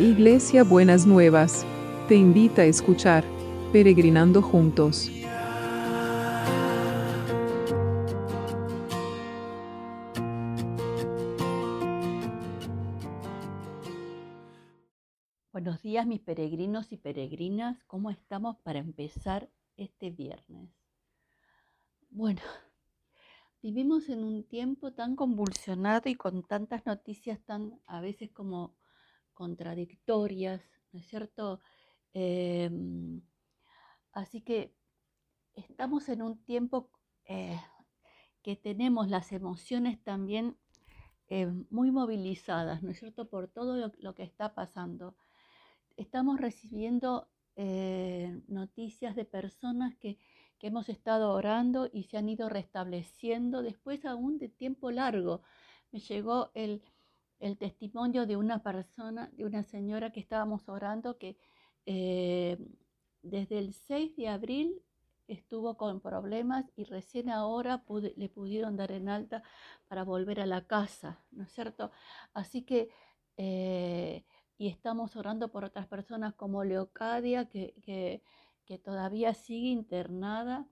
Iglesia Buenas Nuevas, te invita a escuchar Peregrinando Juntos. Buenos días mis peregrinos y peregrinas, ¿cómo estamos para empezar este viernes? Bueno, vivimos en un tiempo tan convulsionado y con tantas noticias tan a veces como contradictorias, ¿no es cierto? Em, así que estamos en un tiempo eh, que tenemos las emociones también eh, muy movilizadas, ¿no es cierto? Por todo lo, que está pasando. Estamos recibiendo eh, noticias de personas que que hemos estado orando y se han ido restableciendo después aún de tiempo largo. Me llegó el, testimonio de una persona, de una señora que estábamos orando que eh, desde el 6 de abril estuvo con problemas y recién ahora le pudieron dar en alta para volver a la casa, ¿no es cierto? Así que, eh, y estamos orando por otras personas como Leocadia, que que todavía sigue internada,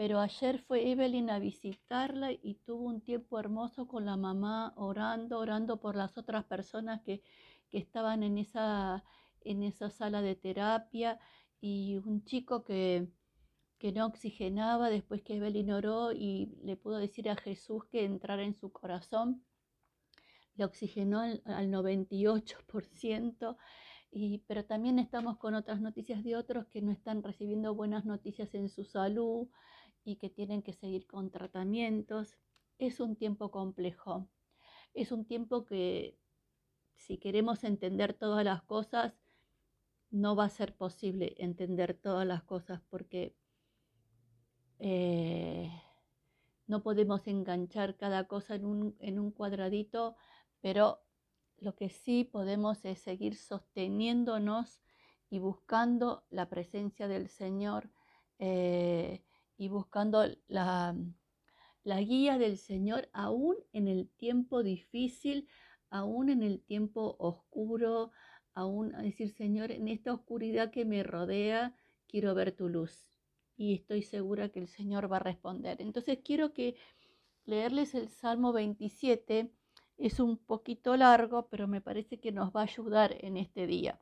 pero ayer fue Evelyn a visitarla y tuvo un tiempo hermoso con la mamá orando, orando por las otras personas que, estaban en esa, en esa sala de terapia y un chico que, que no oxigenaba después que Evelyn oró y le pudo decir a Jesús que entrara en su corazón. Le oxigenó al, al 98% pero también estamos con otras noticias de otros que no están recibiendo buenas noticias en su salud y que tienen que seguir con tratamientos. Es un tiempo complejo. Es un tiempo que si queremos entender todas las cosas, no va a ser posible entender todas las cosas porque eh, no podemos enganchar cada cosa en un, en un cuadradito, pero lo que sí podemos es seguir sosteniéndonos y buscando la presencia del Señor eh, y buscando la, la guía del Señor aún en el tiempo difícil, aún en el tiempo oscuro, aún a decir, Señor, en esta oscuridad que me rodea, quiero ver tu luz. Y estoy segura que el Señor va a responder. Entonces quiero que leerles el Salmo 27 es un poquito largo, pero me parece que nos va a ayudar en este día.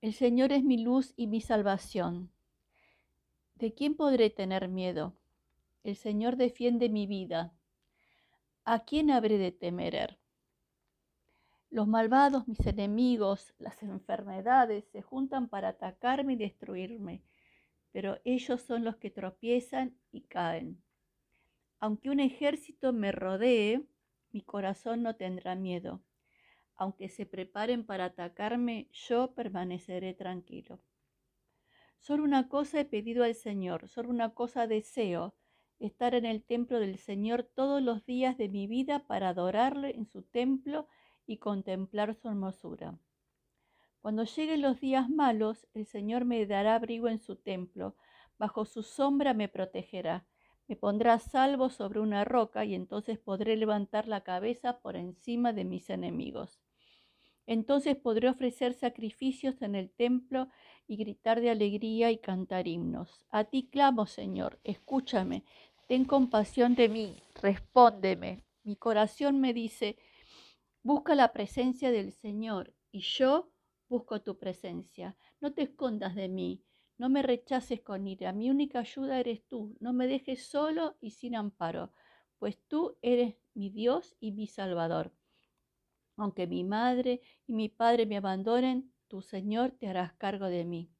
El Señor es mi luz y mi salvación. ¿De quién podré tener miedo? El Señor defiende mi vida. ¿A quién habré de temer? Los malvados, mis enemigos, las enfermedades se juntan para atacarme y destruirme, pero ellos son los que tropiezan y caen. Aunque un ejército me rodee, mi corazón no tendrá miedo. Aunque se preparen para atacarme, yo permaneceré tranquilo. Solo una cosa he pedido al Señor, solo una cosa deseo, estar en el templo del Señor todos los días de mi vida para adorarle en su templo y contemplar su hermosura. Cuando lleguen los días malos, el Señor me dará abrigo en su templo, bajo su sombra me protegerá me pondrá salvo sobre una roca y entonces podré levantar la cabeza por encima de mis enemigos. Entonces podré ofrecer sacrificios en el templo y gritar de alegría y cantar himnos. A ti clamo, Señor, escúchame, ten compasión de mí, respóndeme. Mi corazón me dice, busca la presencia del Señor y yo busco tu presencia. No te escondas de mí, no me rechaces con ira, mi única ayuda eres tú. No me dejes solo y sin amparo, pues tú eres mi Dios y mi Salvador. Aunque mi madre y mi padre me abandonen, tu Señor te harás cargo de mí.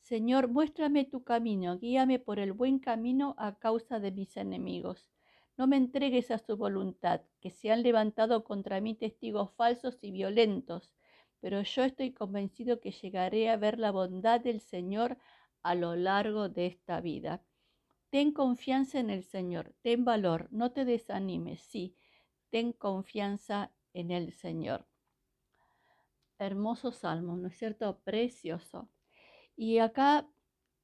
Señor, muéstrame tu camino, guíame por el buen camino a causa de mis enemigos. No me entregues a su voluntad, que se han levantado contra mí testigos falsos y violentos pero yo estoy convencido que llegaré a ver la bondad del Señor a lo largo de esta vida. Ten confianza en el Señor, ten valor, no te desanimes, sí, ten confianza en el Señor. Hermoso salmo, ¿no es cierto? Precioso. Y acá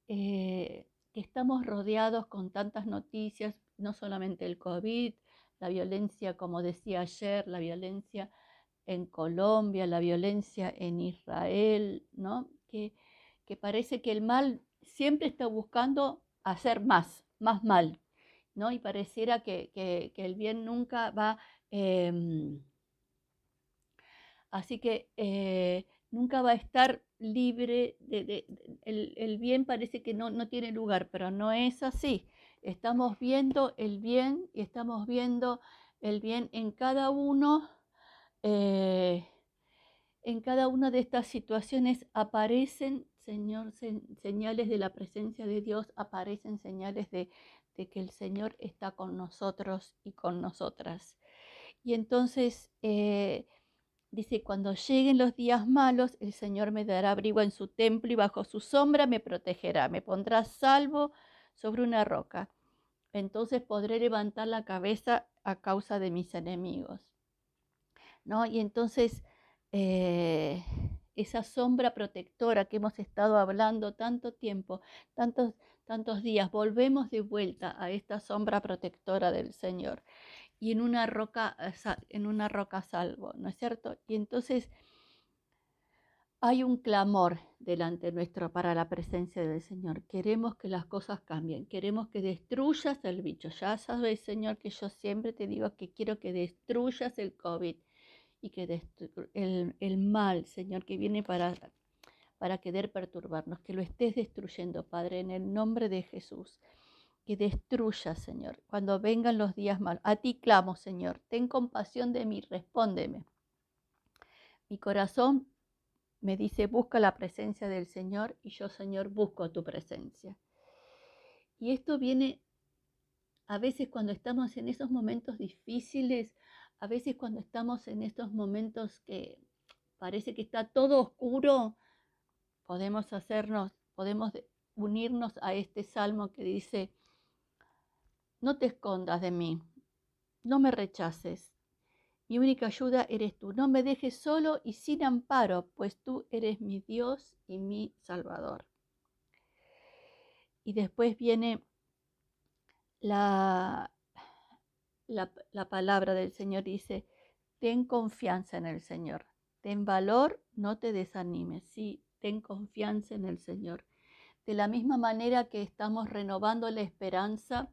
eh, que estamos rodeados con tantas noticias, no solamente el COVID, la violencia, como decía ayer, la violencia en Colombia, la violencia en Israel, ¿no? Que, que parece que el mal siempre está buscando hacer más, más mal, ¿no? Y pareciera que, el bien nunca va... Em, así que eh, nunca va a estar libre, de, el, bien parece que no, tiene lugar, pero no es así. Estamos viendo el bien y estamos viendo el bien en cada uno. Eh, en cada una de estas situaciones aparecen, Señor, señales de la presencia de Dios, aparecen señales de, que el Señor está con nosotros y con nosotras. Y entonces eh, dice, cuando lleguen los días malos, el Señor me dará abrigo en su templo y bajo su sombra me protegerá, me pondrá salvo sobre una roca. Entonces podré levantar la cabeza a causa de mis enemigos. ¿No? Y entonces eh, esa sombra protectora que hemos estado hablando tanto tiempo, tantos, tantos días, volvemos de vuelta a esta sombra protectora del Señor y en una roca, eh, en una roca salvo, ¿no es cierto? Y entonces hay un clamor delante nuestro para la presencia del Señor. Queremos que las cosas cambien, queremos que destruyas el bicho. Ya sabes, Señor, que yo siempre te digo que quiero que destruyas el COVID y que el, mal, Señor, que viene para, para querer perturbarnos, que lo estés destruyendo, Padre, en el nombre de Jesús que destruya, Señor, cuando vengan los días malos. A ti clamo, Señor, ten compasión de mí, respóndeme. Mi corazón me dice, busca la presencia del Señor y yo, Señor, busco tu presencia. Y esto viene a veces cuando estamos en esos momentos difíciles, a veces cuando estamos en estos momentos que parece que está todo oscuro, podemos hacernos, podemos unirnos a este salmo que dice, no te escondas de mí, no me rechaces. Mi única ayuda eres tú. No me dejes solo y sin amparo, pues tú eres mi Dios y mi Salvador. Y después viene la, la, palabra del Señor, dice, ten confianza en el Señor, ten valor, no te desanimes, sí, ten confianza en el Señor. De la misma manera que estamos renovando la esperanza,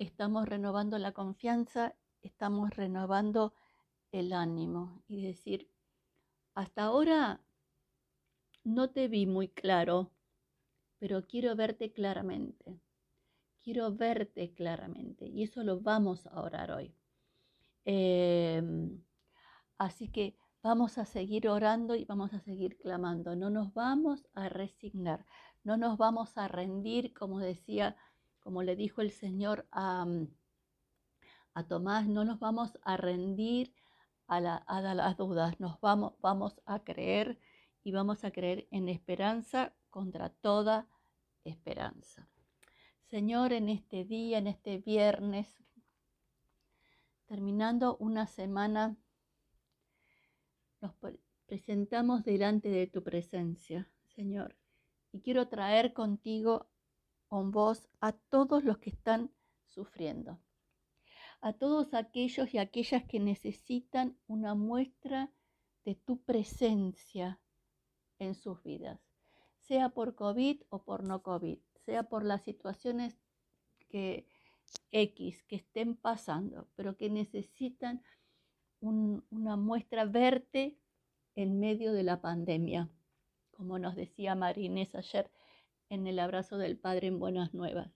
estamos renovando la confianza, estamos renovando el ánimo y decir, hasta ahora no te vi muy claro, pero quiero verte claramente. Quiero verte claramente y eso lo vamos a orar hoy. Em, así que vamos a seguir orando y vamos a seguir clamando. No nos vamos a resignar, no nos vamos a rendir, como decía como le dijo el Señor a, mm, a Tomás, no nos vamos a rendir a, las dudas, nos vamos, vamos a creer y vamos a creer en esperanza contra toda esperanza. Señor, en este día, en este viernes, terminando una semana, nos presentamos delante de tu presencia, Señor, y quiero traer contigo con vos a todos los que están sufriendo, a todos aquellos y aquellas que necesitan una muestra de tu presencia en sus vidas, sea por COVID o por no COVID, sea por las situaciones que X que estén pasando, pero que necesitan una muestra verte en medio de la pandemia. Como nos decía Marinés ayer, en el abrazo del Padre en Buenas Nuevas.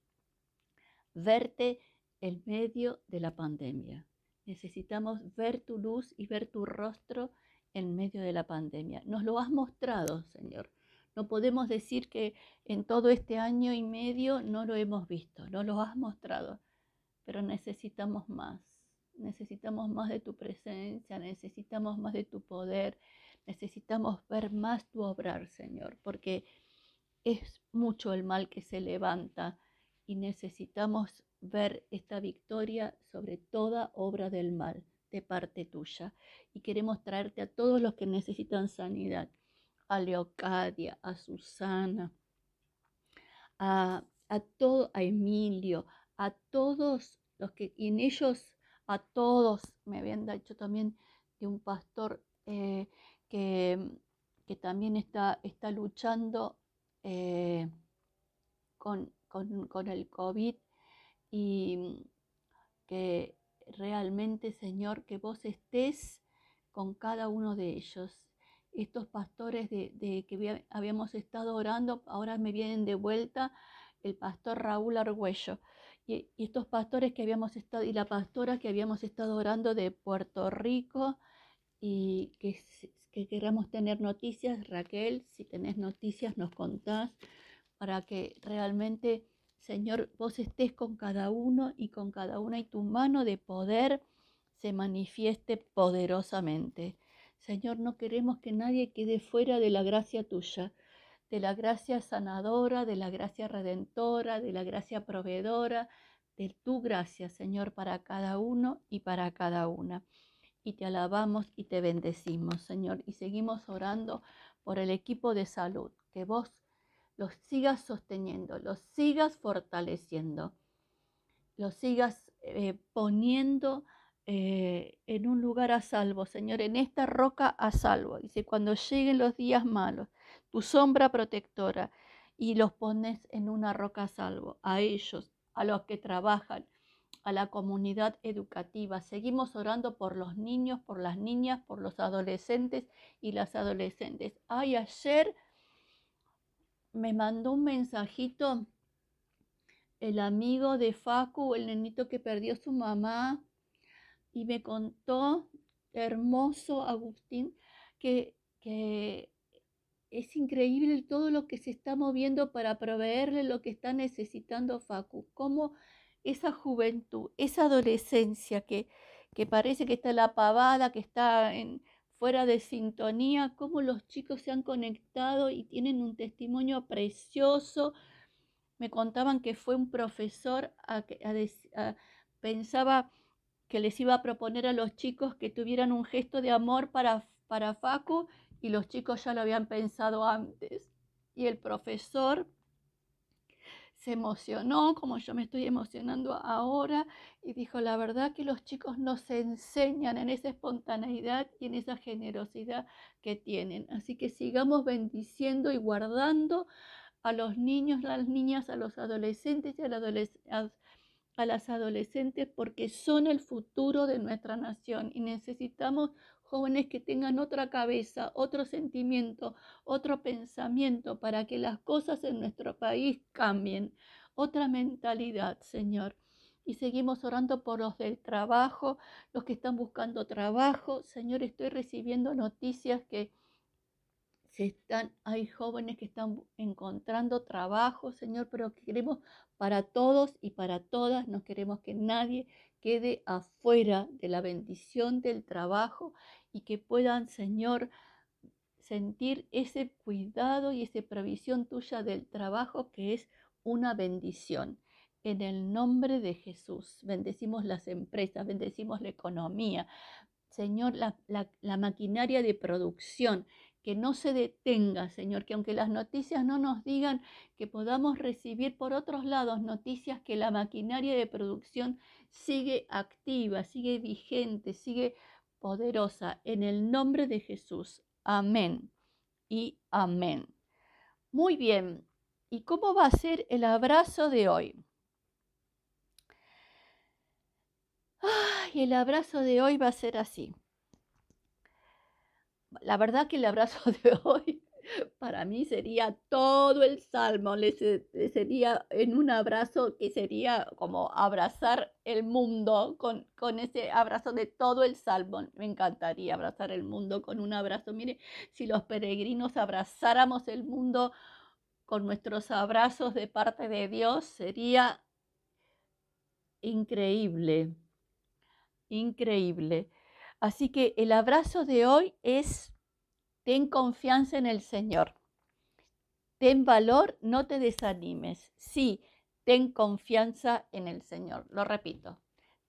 Verte en medio de la pandemia. Necesitamos ver tu luz y ver tu rostro en medio de la pandemia. Nos lo has mostrado, Señor. No podemos decir que en todo este año y medio no lo hemos visto, no lo has mostrado, pero necesitamos más. Necesitamos más de tu presencia, necesitamos más de tu poder, necesitamos ver más tu obrar, Señor, porque es mucho el mal que se levanta y necesitamos ver esta victoria sobre toda obra del mal de parte tuya. Y queremos traerte a todos los que necesitan sanidad, a Leocadia, a Susana, a, a todo, a Emilio, a todos los que, y en ellos, a todos, me habían dicho también de un pastor eh, que, que, también está, está luchando eh, con, con, con el COVID y que realmente, Señor, que vos estés con cada uno de ellos. Estos pastores de, que habíamos estado orando, ahora me vienen de vuelta el pastor Raúl Argüello. Y, estos pastores que habíamos estado, y la pastora que habíamos estado orando de Puerto Rico, y que, que queramos tener noticias, Raquel, si tenés noticias nos contás, para que realmente Señor, vos estés con cada uno y con cada una y tu mano de poder se manifieste poderosamente. Señor, no queremos que nadie quede fuera de la gracia tuya, de la gracia sanadora, de la gracia redentora, de la gracia proveedora, de tu gracia, Señor, para cada uno y para cada una. Y te alabamos y te bendecimos, Señor, y seguimos orando por el equipo de salud, que vos los sigas sosteniendo, los sigas fortaleciendo, los sigas eh, poniendo eh, en un lugar a salvo, Señor, en esta roca a salvo. Dice, cuando lleguen los días malos, tu sombra protectora, y los pones en una roca a salvo, a ellos, a los que trabajan, a la comunidad educativa. Seguimos orando por los niños, por las niñas, por los adolescentes y las adolescentes. Ay, ayer me mandó un mensajito el amigo de Facu, el nenito que perdió su mamá, y me contó, hermoso Agustín, que, que es increíble todo lo que se está moviendo para proveerle lo que está necesitando Facu. Cómo esa juventud, esa adolescencia que, que parece que está la pavada, que está en, fuera de sintonía, cómo los chicos se han conectado y tienen un testimonio precioso. Me contaban que fue un profesor a, pensaba que les iba a proponer a los chicos que tuvieran un gesto de amor para, para Facu y los chicos ya lo habían pensado antes. Y el profesor se emocionó, como yo me estoy emocionando ahora, y dijo, la verdad que los chicos nos enseñan en esa espontaneidad y en esa generosidad que tienen. Así que sigamos bendiciendo y guardando a los niños, las niñas, a los adolescentes y a las adolescentes porque son el futuro de nuestra nación y necesitamos jóvenes que tengan otra cabeza, otro sentimiento, otro pensamiento para que las cosas en nuestro país cambien, otra mentalidad, Señor. Y seguimos orando por los del trabajo, los que están buscando trabajo. Señor, estoy recibiendo noticias que se están, hay jóvenes que están encontrando trabajo, Señor, pero queremos para todos y para todas, no queremos que nadie quede afuera de la bendición del trabajo y que puedan, Señor, sentir ese cuidado y esa provisión tuya del trabajo que es una bendición. En el nombre de Jesús, bendecimos las empresas, bendecimos la economía. Señor, la, la maquinaria de producción, que no se detenga, Señor, que aunque las noticias no nos digan, que podamos recibir por otros lados noticias que la maquinaria de producción sigue activa, sigue vigente, sigue poderosa. En el nombre de Jesús. Amén y amén. Muy bien. ¿Y cómo va a ser el abrazo de hoy? Ay, el abrazo de hoy va a ser así la verdad que el abrazo de hoy para mí sería todo el salmo, sería en un abrazo que sería como abrazar el mundo con, con ese abrazo de todo el salmo. Me encantaría abrazar el mundo con un abrazo. Mire, si los peregrinos abrazáramos el mundo con nuestros abrazos de parte de Dios, sería increíble, increíble. Así que el abrazo de hoy es, ten confianza en el Señor. Ten valor, no te desanimes. Sí, ten confianza en el Señor. Lo repito.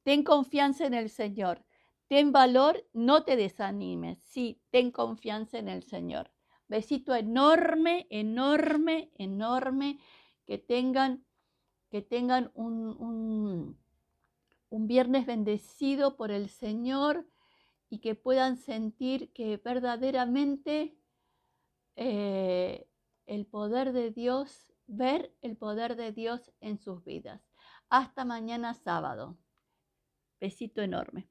Ten confianza en el Señor. Ten valor, no te desanimes. Sí, ten confianza en el Señor. Besito enorme, enorme, enorme. Que tengan, que tengan un, un, un viernes bendecido por el Señor y que puedan sentir que verdaderamente eh, el poder de Dios, ver el poder de Dios en sus vidas. Hasta mañana sábado. Besito enorme.